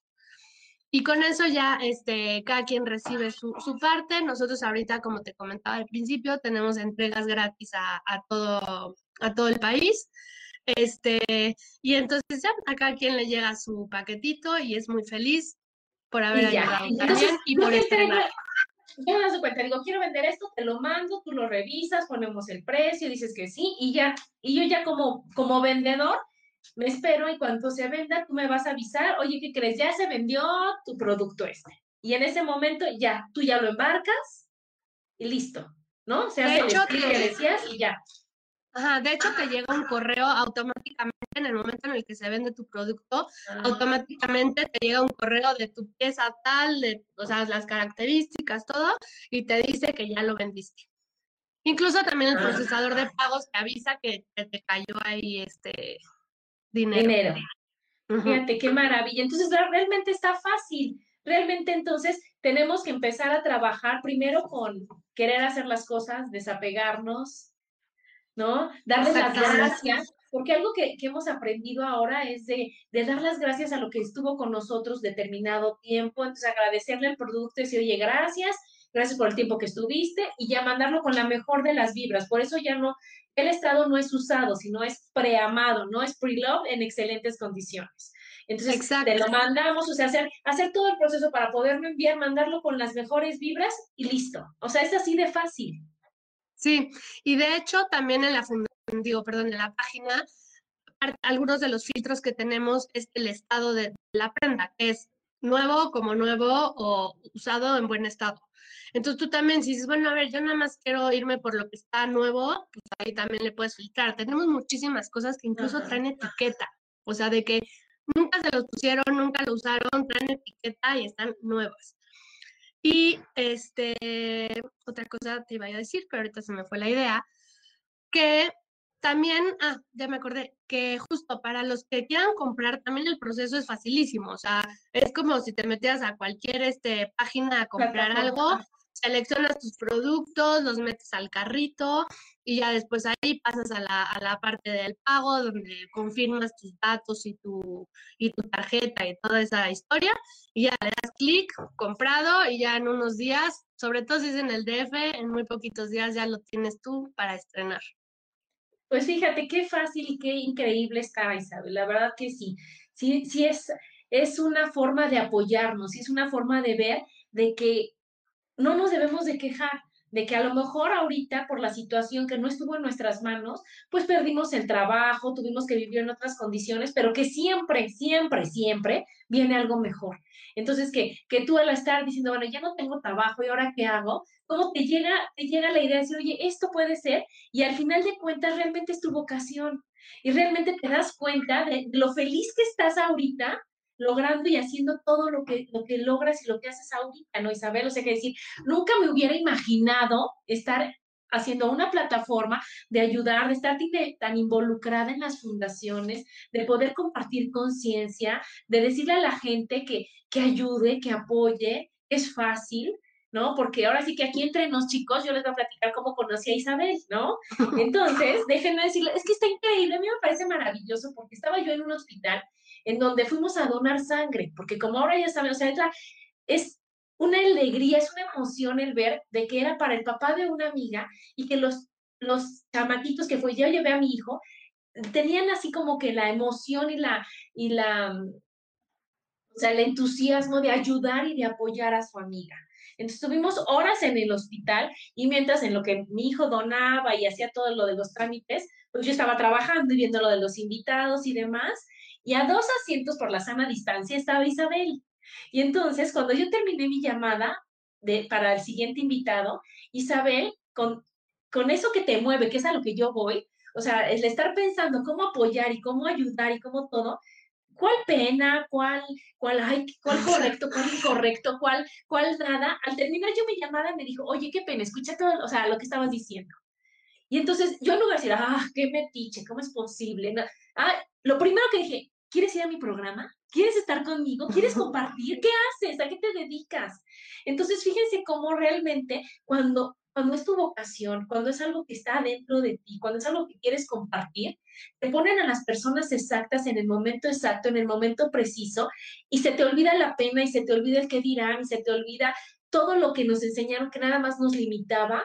Y con eso ya este, cada quien recibe su, su, parte. Nosotros ahorita, como te comentaba al principio, tenemos entregas gratis a, a, todo, a todo el país. Este, y entonces ya a cada quien le llega su paquetito y es muy feliz por haber ayudado también y por estrenar. Ya me das cuenta, digo, quiero vender esto, te lo mando, tú lo revisas, ponemos el precio, dices que sí, y ya, y yo ya como, como vendedor, me espero y cuando se venda, tú me vas a avisar, oye, ¿qué crees? Ya se vendió tu producto este. Y en ese momento ya, tú ya lo embarcas y listo, ¿no? Se hace hecho, el que decías y ya. Ajá, de hecho te llega un correo automáticamente en el momento en el que se vende tu producto, ah. automáticamente te llega un correo de tu pieza tal, de, o sea, las características, todo, y te dice que ya lo vendiste. Incluso también el ah. procesador de pagos te avisa que te cayó ahí este dinero. Fíjate, qué maravilla. Entonces, realmente está fácil. Realmente entonces tenemos que empezar a trabajar primero con querer hacer las cosas, desapegarnos, ¿no? Darles las gracias, porque algo que, que, hemos aprendido ahora es de, de, dar las gracias a lo que estuvo con nosotros determinado tiempo, entonces agradecerle el producto y decir, oye, gracias, gracias por el tiempo que estuviste y ya mandarlo con la mejor de las vibras. Por eso ya no, el estado no es usado, sino es preamado, no es pre-love en excelentes condiciones. Entonces, te lo mandamos, o sea, hacer, hacer todo el proceso para poderlo enviar, mandarlo con las mejores vibras y listo. O sea, es así de fácil. Sí, y de hecho también en la fundación, digo, perdón, en la página, algunos de los filtros que tenemos es el estado de la prenda, que es nuevo como nuevo o usado en buen estado. Entonces tú también, si dices, bueno, a ver, yo nada más quiero irme por lo que está nuevo, pues ahí también le puedes filtrar. Tenemos muchísimas cosas que incluso traen etiqueta, o sea, de que nunca se los pusieron, nunca lo usaron, traen etiqueta y están nuevas. Y este, otra cosa te iba a decir, pero ahorita se me fue la idea, que también, ah, ya me acordé, que justo para los que quieran comprar, también el proceso es facilísimo, o sea, es como si te metieras a cualquier este, página a comprar algo, seleccionas tus productos, los metes al carrito y ya después ahí pasas a la, a la, parte del pago donde confirmas tus datos y tu, y tu tarjeta y toda esa historia y ya le das clic, comprado y ya en unos días, sobre todo si es en el DF, en muy poquitos días ya lo tienes tú para estrenar. Pues fíjate qué fácil y qué increíble está, Isabel. La verdad que sí. Sí, sí es, es una forma de apoyarnos, es una forma de ver de que no nos debemos de quejar de que a lo mejor ahorita por la situación que no estuvo en nuestras manos, pues perdimos el trabajo, tuvimos que vivir en otras condiciones, pero que siempre, siempre, siempre viene algo mejor. Entonces, que, que tú al estar diciendo, bueno, ya no tengo trabajo y ahora qué hago, ¿cómo te llega, te llega la idea de decir, oye, esto puede ser? Y al final de cuentas realmente es tu vocación. Y realmente te das cuenta de lo feliz que estás ahorita logrando y haciendo todo lo que, lo que logras y lo que haces ahorita, ¿no, Isabel? O sea, que decir, nunca me hubiera imaginado estar haciendo una plataforma de ayudar, de estar tan involucrada en las fundaciones, de poder compartir conciencia, de decirle a la gente que, que ayude, que apoye, es fácil, ¿no? Porque ahora sí que aquí entre nos chicos, yo les voy a platicar cómo conocí a Isabel, ¿no? [laughs] Entonces, déjenme decirle, es que está increíble, a mí me parece maravilloso porque estaba yo en un hospital en donde fuimos a donar sangre, porque como ahora ya saben, o sea, es una alegría, es una emoción el ver de que era para el papá de una amiga y que los, los chamaquitos que fue, yo llevé a mi hijo, tenían así como que la emoción y la, y la, o sea, el entusiasmo de ayudar y de apoyar a su amiga. Entonces estuvimos horas en el hospital y mientras en lo que mi hijo donaba y hacía todo lo de los trámites, pues yo estaba trabajando y viendo lo de los invitados y demás y a dos asientos por la sana distancia estaba Isabel. Y entonces, cuando yo terminé mi llamada de, para el siguiente invitado, Isabel, con, con eso que te mueve, que es a lo que yo voy, o sea, el estar pensando cómo apoyar y cómo ayudar y cómo todo, ¿cuál pena? ¿Cuál, cuál, ay, cuál [laughs] correcto? ¿Cuál incorrecto? ¿Cuál, cuál nada? Al terminar yo mi llamada me dijo, oye, qué pena, escucha todo, o sea, lo que estabas diciendo. Y entonces yo en lugar de decir, ah, qué metiche, ¿cómo es posible? ah, lo primero que dije, ¿Quieres ir a mi programa? ¿Quieres estar conmigo? ¿Quieres compartir? ¿Qué haces? ¿A qué te dedicas? Entonces, fíjense cómo realmente cuando, cuando es tu vocación, cuando es algo que está dentro de ti, cuando es algo que quieres compartir, te ponen a las personas exactas en el momento exacto, en el momento preciso, y se te olvida la pena y se te olvida el qué dirán y se te olvida todo lo que nos enseñaron que nada más nos limitaba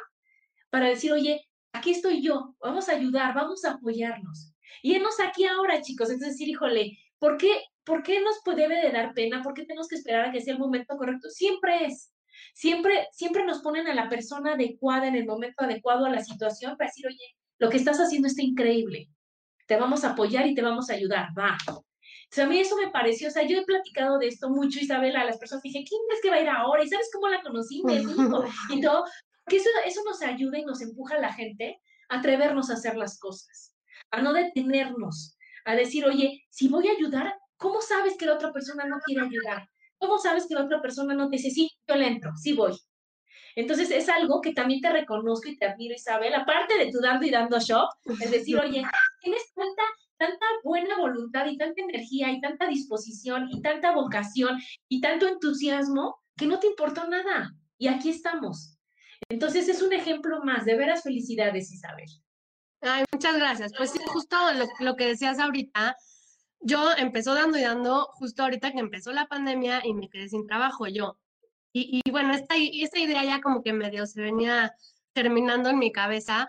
para decir, oye, aquí estoy yo, vamos a ayudar, vamos a apoyarnos. Y hemos aquí ahora, chicos, es decir, híjole, ¿por qué, ¿por qué nos debe de dar pena? ¿Por qué tenemos que esperar a que sea el momento correcto? Siempre es. Siempre, siempre nos ponen a la persona adecuada en el momento adecuado a la situación para decir, oye, lo que estás haciendo está increíble. Te vamos a apoyar y te vamos a ayudar. Va. O a mí eso me pareció, o sea, yo he platicado de esto mucho, Isabela, a las personas dije, ¿quién es que va a ir ahora? ¿Y sabes cómo la conocí? Me dijo, y todo, porque eso, eso nos ayuda y nos empuja a la gente a atrevernos a hacer las cosas a no detenernos, a decir, oye, si voy a ayudar, ¿cómo sabes que la otra persona no quiere ayudar? ¿Cómo sabes que la otra persona no te dice, sí, yo le entro, sí voy? Entonces es algo que también te reconozco y te admiro, Isabel, aparte de tu dando y dando show, es decir, [laughs] oye, tienes tanta, tanta buena voluntad y tanta energía y tanta disposición y tanta vocación y tanto entusiasmo que no te importó nada. Y aquí estamos. Entonces es un ejemplo más, de veras felicidades, Isabel. Ay, muchas gracias. Pues sí, justo lo, que decías ahorita, yo empezó dando y dando justo ahorita que empezó la pandemia y me quedé sin trabajo yo. Y, bueno, esta, esta idea ya como que medio se venía terminando en mi cabeza,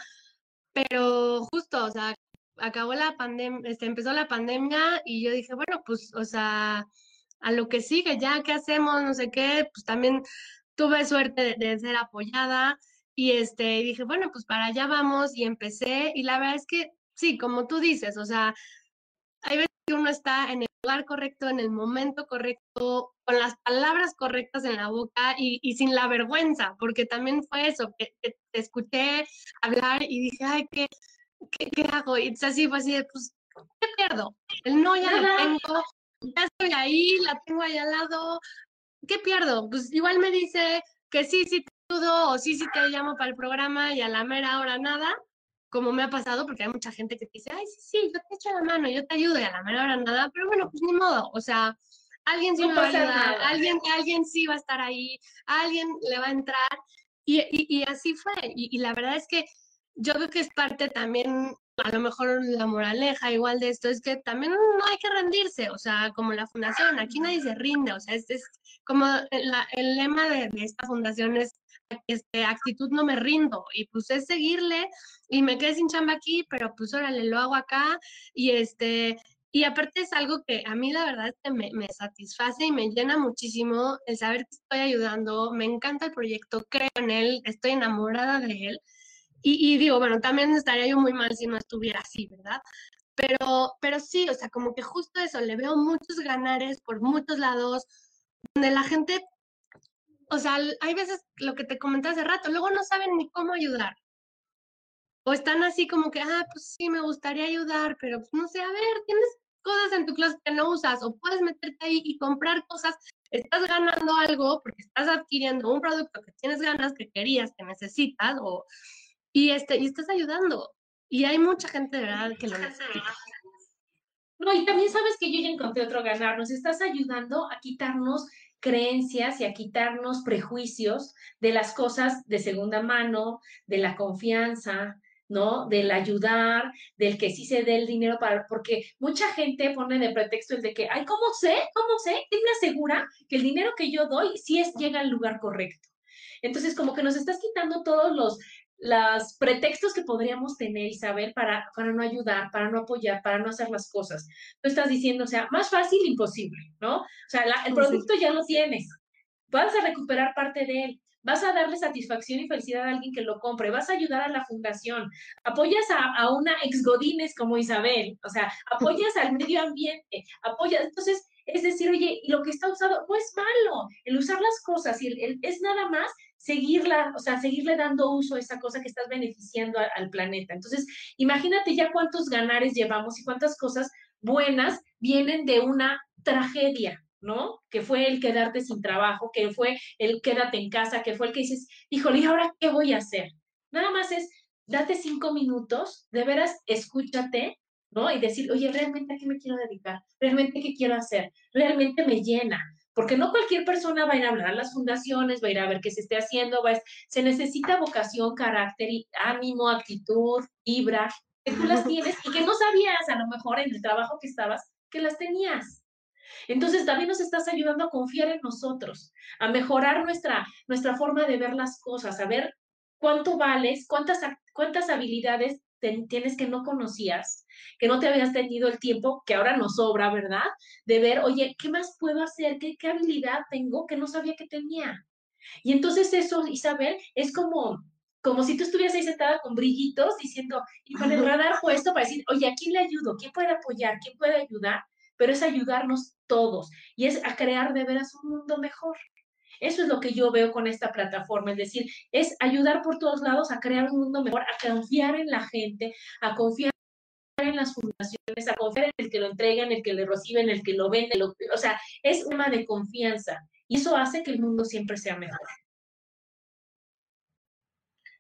pero justo, o sea, acabó la pandemia, este, empezó la pandemia y yo dije, bueno, pues, o sea, a lo que sigue, ya, ¿qué hacemos? No sé qué, pues también tuve suerte de ser apoyada y este, dije, bueno, pues para allá vamos y empecé. Y la verdad es que sí, como tú dices, o sea, hay veces que uno está en el lugar correcto, en el momento correcto, con las palabras correctas en la boca y, y sin la vergüenza, porque también fue eso, que, te escuché hablar y dije, ay, ¿qué, qué, qué hago? Y es así, fue así de, pues, ¿qué pierdo? El no ya lo tengo, ya estoy ahí, la tengo ahí al lado, ¿qué pierdo? Pues igual me dice que sí, sí o sí, sí te llamo para el programa y a la mera hora nada, como me ha pasado, porque hay mucha gente que te dice, ay, sí, sí, yo te echo la mano, yo te ayudo y a la mera hora nada, pero bueno, pues ni modo, o sea, alguien sí me va a ayudar, alguien, alguien sí va a estar ahí, alguien le va a entrar y, y, y así fue. Y, y la verdad es que yo creo que es parte también a lo mejor la moraleja igual de esto es que también no hay que rendirse, o sea, como la fundación, aquí nadie se rinde, o sea, este es como la, el lema de, de, esta fundación es este, actitud no me rindo, y pues es seguirle, y me quedé sin chamba aquí, pero pues órale, lo hago acá, y este, y aparte es algo que a mí la verdad es que me, me, satisface y me llena muchísimo el saber que estoy ayudando, me encanta el proyecto, creo en él, estoy enamorada de él, y, y, digo, bueno, también estaría yo muy mal si no estuviera así, ¿verdad? Pero, pero sí, o sea, como que justo eso, le veo muchos ganares por muchos lados, donde la gente, o sea, hay veces lo que te comenté hace rato, luego no saben ni cómo ayudar. O están así como que, ah, pues sí, me gustaría ayudar, pero pues no sé, a ver, tienes cosas en tu clase que no usas, o puedes meterte ahí y comprar cosas, estás ganando algo porque estás adquiriendo un producto que tienes ganas, que querías, que necesitas, o y, este, y estás ayudando. Y hay mucha gente de verdad que lo necesita. No, y también sabes que yo ya encontré otro ganar. Nos estás ayudando a quitarnos creencias y a quitarnos prejuicios de las cosas de segunda mano, de la confianza, ¿no? Del ayudar, del que sí se dé el dinero para, porque mucha gente pone de pretexto el de que, ay, ¿cómo sé? ¿Cómo sé? ¿Quién me asegura que el dinero que yo doy sí es, llega al lugar correcto? Entonces, como que nos estás quitando todos los, los pretextos que podríamos tener y saber para, para no ayudar, para no apoyar, para no hacer las cosas. Tú estás diciendo, o sea, más fácil, imposible, ¿no? O sea, la, el producto ya lo tienes, vas a recuperar parte de él, vas a darle satisfacción y felicidad a alguien que lo compre, vas a ayudar a la fundación, apoyas a, a una ex Godínez como Isabel, o sea, apoyas al medio ambiente, apoyas, entonces, es decir, oye, lo que está usado no es malo, el usar las cosas y el, el, es nada más seguirla, o sea, seguirle dando uso a esa cosa que estás beneficiando al planeta. Entonces, imagínate ya cuántos ganares llevamos y cuántas cosas buenas vienen de una tragedia, ¿no? Que fue el quedarte sin trabajo, que fue el quédate en casa, que fue el que dices, híjole, ¿y ahora qué voy a hacer? Nada más es, date cinco minutos, de veras, escúchate, ¿no? Y decir, oye, ¿realmente a qué me quiero dedicar? ¿Realmente qué quiero hacer? ¿Realmente me llena? Porque no cualquier persona va a ir a hablar a las fundaciones, va a ir a ver qué se esté haciendo, va a, se necesita vocación, carácter, ánimo, actitud, vibra, que tú las tienes y que no sabías a lo mejor en el trabajo que estabas que las tenías. Entonces también nos estás ayudando a confiar en nosotros, a mejorar nuestra, nuestra forma de ver las cosas, a ver cuánto vales, cuántas, cuántas habilidades te, tienes que no conocías, que no te habías tenido el tiempo, que ahora nos sobra, ¿verdad? De ver, oye, ¿qué más puedo hacer? ¿Qué, qué habilidad tengo que no sabía que tenía? Y entonces eso, Isabel, es como, como si tú estuvieras ahí sentada con brillitos diciendo, y con el radar puesto para decir, oye, ¿a quién le ayudo? ¿Quién puede apoyar? ¿Quién puede ayudar? Pero es ayudarnos todos y es a crear de veras un mundo mejor. Eso es lo que yo veo con esta plataforma, es decir, es ayudar por todos lados a crear un mundo mejor, a confiar en la gente, a confiar en las fundaciones, a confiar en el que lo entrega, en el que le recibe, en el que lo vende, lo, o sea, es un tema de confianza y eso hace que el mundo siempre sea mejor.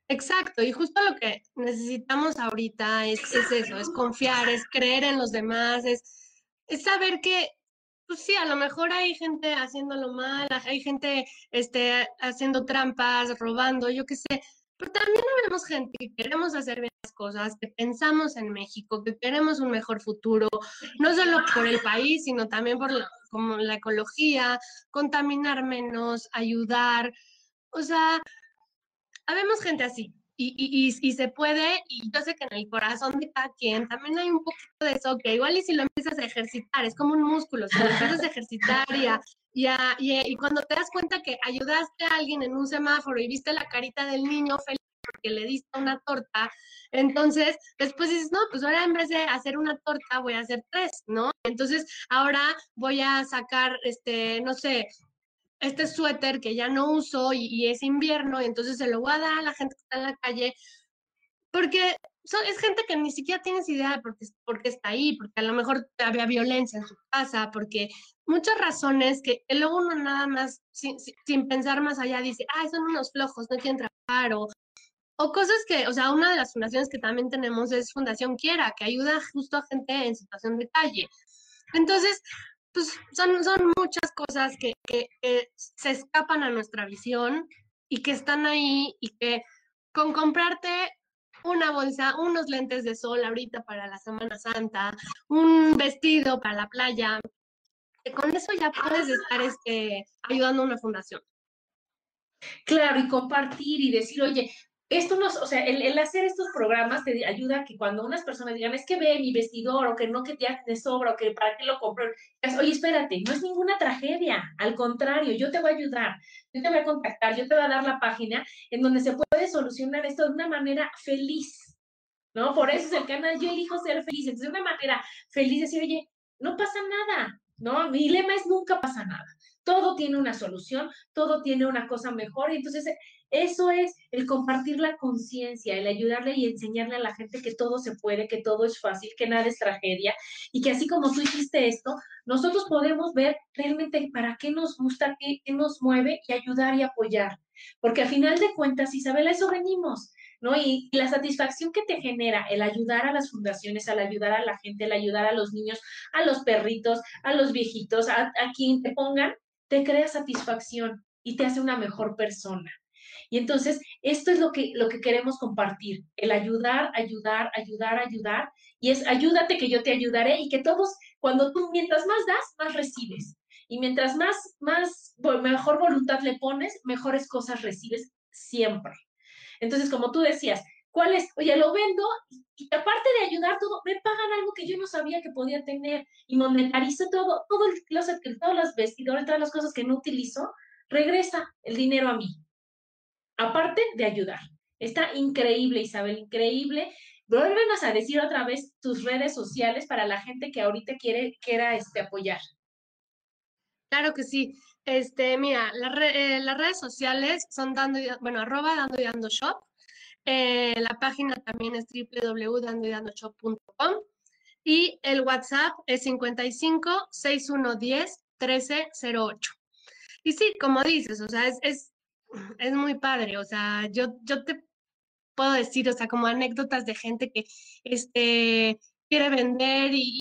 Exacto, y justo lo que necesitamos ahorita es, es eso, es confiar, es creer en los demás, es saber que pues sí, a lo mejor hay gente haciéndolo mal, hay gente este, haciendo trampas, robando, yo qué sé, pero también vemos gente que queremos hacer bien las cosas, que pensamos en México, que queremos un mejor futuro, no solo por el país, sino también por la, como la ecología, contaminar menos, ayudar, o sea, habemos gente así, y, y, y, se puede, y yo sé que en el corazón de cada quien también hay un poquito de eso, que igual y si lo empiezas a ejercitar, es como un músculo, si lo empiezas a ejercitar y, a, y, y, y, cuando te das cuenta que ayudaste a alguien en un semáforo y viste la carita del niño feliz porque le diste una torta, entonces después dices, no, pues ahora en vez de hacer una torta voy a hacer tres, ¿no? Entonces ahora voy a sacar, este, no sé, este suéter que ya no uso y, es invierno, y entonces se lo voy a dar a la gente que está en la calle, porque es gente que ni siquiera tienes idea de por qué, está ahí, porque a lo mejor había violencia en su casa, porque muchas razones que luego uno nada más, sin, pensar más allá, dice, ah, son unos flojos, no quieren trabajar, o, o cosas que, o sea, una de las fundaciones que también tenemos es Fundación Quiera, que ayuda justo a gente en situación de calle. Entonces, pues son, son muchas cosas que, se escapan a nuestra visión y que están ahí y que con comprarte una bolsa, unos lentes de sol ahorita para la Semana Santa, un vestido para la playa, con eso ya puedes estar este, ayudando a una fundación. Claro, y compartir y decir, oye, esto nos, o sea, el, hacer estos programas te ayuda a que cuando unas personas digan, es que ve mi vestidor, o que no, que ya te sobra, o que para qué lo compro, oye, espérate, no es ninguna tragedia, al contrario, yo te voy a ayudar, yo te voy a contactar, yo te voy a dar la página en donde se puede solucionar esto de una manera feliz, ¿no? Por eso es el canal Yo elijo ser feliz, entonces de una manera feliz decir, oye, no pasa nada, ¿no? Mi lema es nunca pasa nada. Todo tiene una solución, todo tiene una cosa mejor, y entonces eso es el compartir la conciencia, el ayudarle y enseñarle a la gente que todo se puede, que todo es fácil, que nada es tragedia y que así como tú hiciste esto, nosotros podemos ver realmente para qué nos gusta, qué, nos mueve y ayudar y apoyar. Porque a final de cuentas, Isabel, eso venimos, ¿no? Y, la satisfacción que te genera el ayudar a las fundaciones, al ayudar a la gente, el ayudar a los niños, a los perritos, a los viejitos, a, a quien te pongan, te crea satisfacción y te hace una mejor persona. Y entonces, esto es lo que, lo que queremos compartir, el ayudar, ayudar, ayudar, ayudar. Y es ayúdate que yo te ayudaré y que todos, cuando tú, mientras más das, más recibes. Y mientras más, más, mejor voluntad le pones, mejores cosas recibes siempre. Entonces, como tú decías, ¿cuál es? Oye, lo vendo y aparte de ayudar todo, me pagan algo que yo no sabía que podía tener y monetarizo todo, todo el closet, todas las vestidores, todas las cosas que no utilizo, regresa el dinero a mí aparte de ayudar. Está increíble, Isabel, increíble. Vuélvenos a decir otra vez tus redes sociales para la gente que ahorita quiere quiera este, apoyar. Claro que sí. Este, mira, eh, las redes sociales son dando, bueno, arroba dando y dando shop. Eh, la página también es www.dandoydandoshop.com y el WhatsApp es 55 6110 1308. Y sí, como dices, o sea, es muy padre, o sea, yo, yo te puedo decir, o sea, como anécdotas de gente que este, quiere vender y,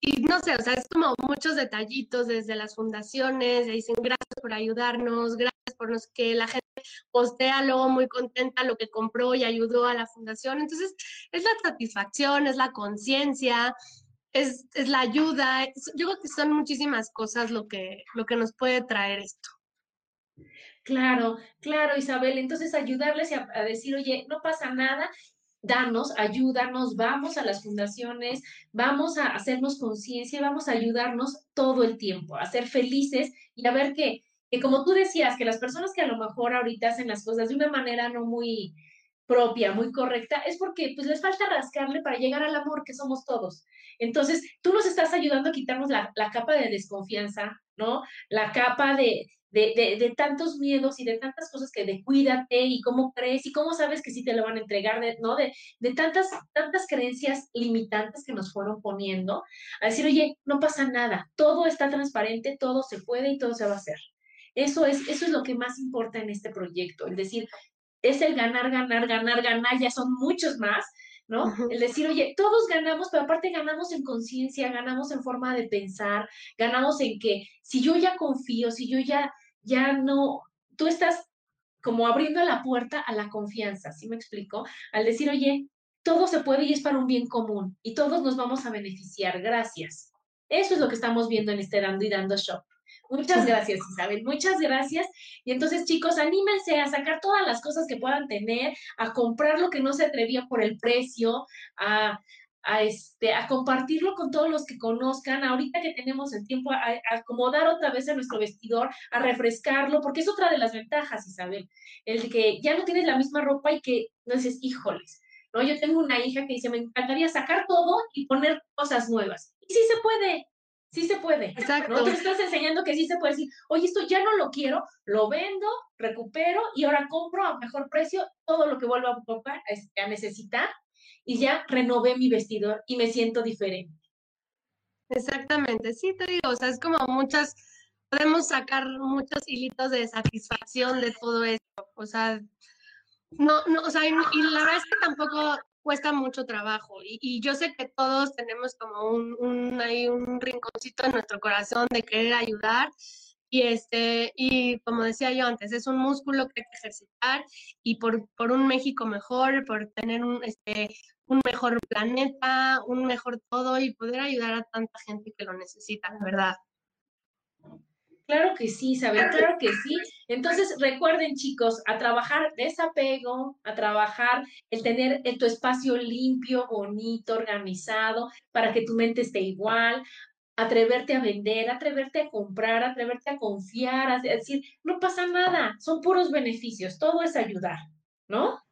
y, no sé, o sea, es como muchos detallitos desde las fundaciones, dicen gracias por ayudarnos, gracias por los que la gente postea luego muy contenta lo que compró y ayudó a la fundación. Entonces, es la satisfacción, es la conciencia, es, es, la ayuda. Yo creo que son muchísimas cosas lo que, lo que nos puede traer esto. Claro, claro, Isabel. Entonces, ayudarles a, decir, oye, no pasa nada, danos, ayúdanos, vamos a las fundaciones, vamos a hacernos conciencia, vamos a ayudarnos todo el tiempo, a ser felices y a ver que, que, como tú decías, que las personas que a lo mejor ahorita hacen las cosas de una manera no muy propia, muy correcta, es porque pues les falta rascarle para llegar al amor que somos todos. Entonces, tú nos estás ayudando a quitarnos la, la capa de desconfianza, ¿no? La capa de, de, tantos miedos y de tantas cosas que de cuídate y cómo crees y cómo sabes que sí te lo van a entregar, de, ¿no? De, de tantas, tantas creencias limitantes que nos fueron poniendo, a decir, oye, no pasa nada, todo está transparente, todo se puede y todo se va a hacer. Eso es, eso es lo que más importa en este proyecto, el decir, es el ganar, ganar, ganar, ganar, ya son muchos más, ¿no? El decir, oye, todos ganamos, pero aparte ganamos en conciencia, ganamos en forma de pensar, ganamos en que si yo ya confío, si yo ya ya no, tú estás como abriendo la puerta a la confianza, ¿sí me explico? Al decir, oye, todo se puede y es para un bien común y todos nos vamos a beneficiar, gracias. Eso es lo que estamos viendo en este Dando y Dando Shop. Muchas gracias, Isabel, muchas gracias. Y entonces, chicos, anímense a sacar todas las cosas que puedan tener, a comprar lo que no se atrevía por el precio, a, a, este, a compartirlo con todos los que conozcan, ahorita que tenemos el tiempo, a, acomodar otra vez a nuestro vestidor, a refrescarlo, porque es otra de las ventajas, Isabel, el de que ya no tienes la misma ropa y que no dices, híjoles, ¿no? Yo tengo una hija que dice, me encantaría sacar todo y poner cosas nuevas. Y sí se puede, sí se puede. Exacto. ¿no? Te estás enseñando que sí se puede decir, oye, esto ya no lo quiero, lo vendo, recupero y ahora compro a mejor precio todo lo que vuelva a, este, a necesitar y ya renové mi vestidor y me siento diferente. Exactamente, sí te digo, o sea, es como muchas, podemos sacar muchos hilitos de satisfacción de todo esto, o sea, no, no, o sea, y, la verdad es que tampoco cuesta mucho trabajo y, yo sé que todos tenemos como un, ahí un rinconcito en nuestro corazón de querer ayudar y, este, y como decía yo antes, es un músculo que hay que ejercitar y por, por un México mejor, por tener un, este, un mejor planeta, un mejor todo y poder ayudar a tanta gente que lo necesita, la verdad. Claro que sí, Isabel, claro que sí. Entonces, recuerden, chicos, a trabajar desapego, a trabajar el tener tu espacio limpio, bonito, organizado, para que tu mente esté igual, atreverte a vender, atreverte a comprar, atreverte a confiar, a decir, no pasa nada, son puros beneficios, todo es ayudar, ¿no?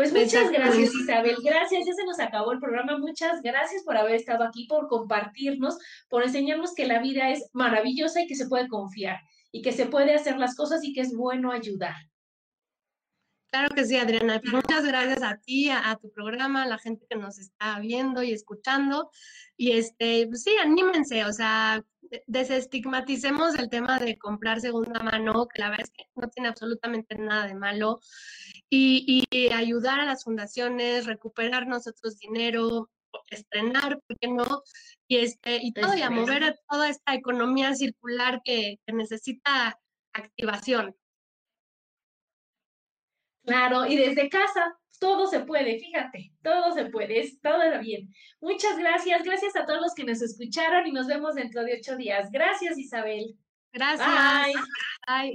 Pues muchas gracias, Isabel. Gracias, ya se nos acabó el programa. Muchas gracias por haber estado aquí, por compartirnos, por enseñarnos que la vida es maravillosa y que se puede confiar y que se puede hacer las cosas y que es bueno ayudar. Claro que sí, Adriana. Muchas gracias a ti, a, tu programa, a la gente que nos está viendo y escuchando. Y este, pues sí, anímense, o sea, desestigmaticemos el tema de comprar segunda mano, que la verdad es que no tiene absolutamente nada de malo, y, ayudar a las fundaciones, recuperar nosotros dinero, estrenar, ¿por qué no? Y, este, y todo, y a mover a toda esta economía circular que, que necesita activación. Claro, y desde casa, todo se puede, fíjate, todo se puede, es todo bien. Muchas gracias, gracias a todos los que nos escucharon y nos vemos dentro de ocho días. Gracias, Isabel. Gracias. Bye.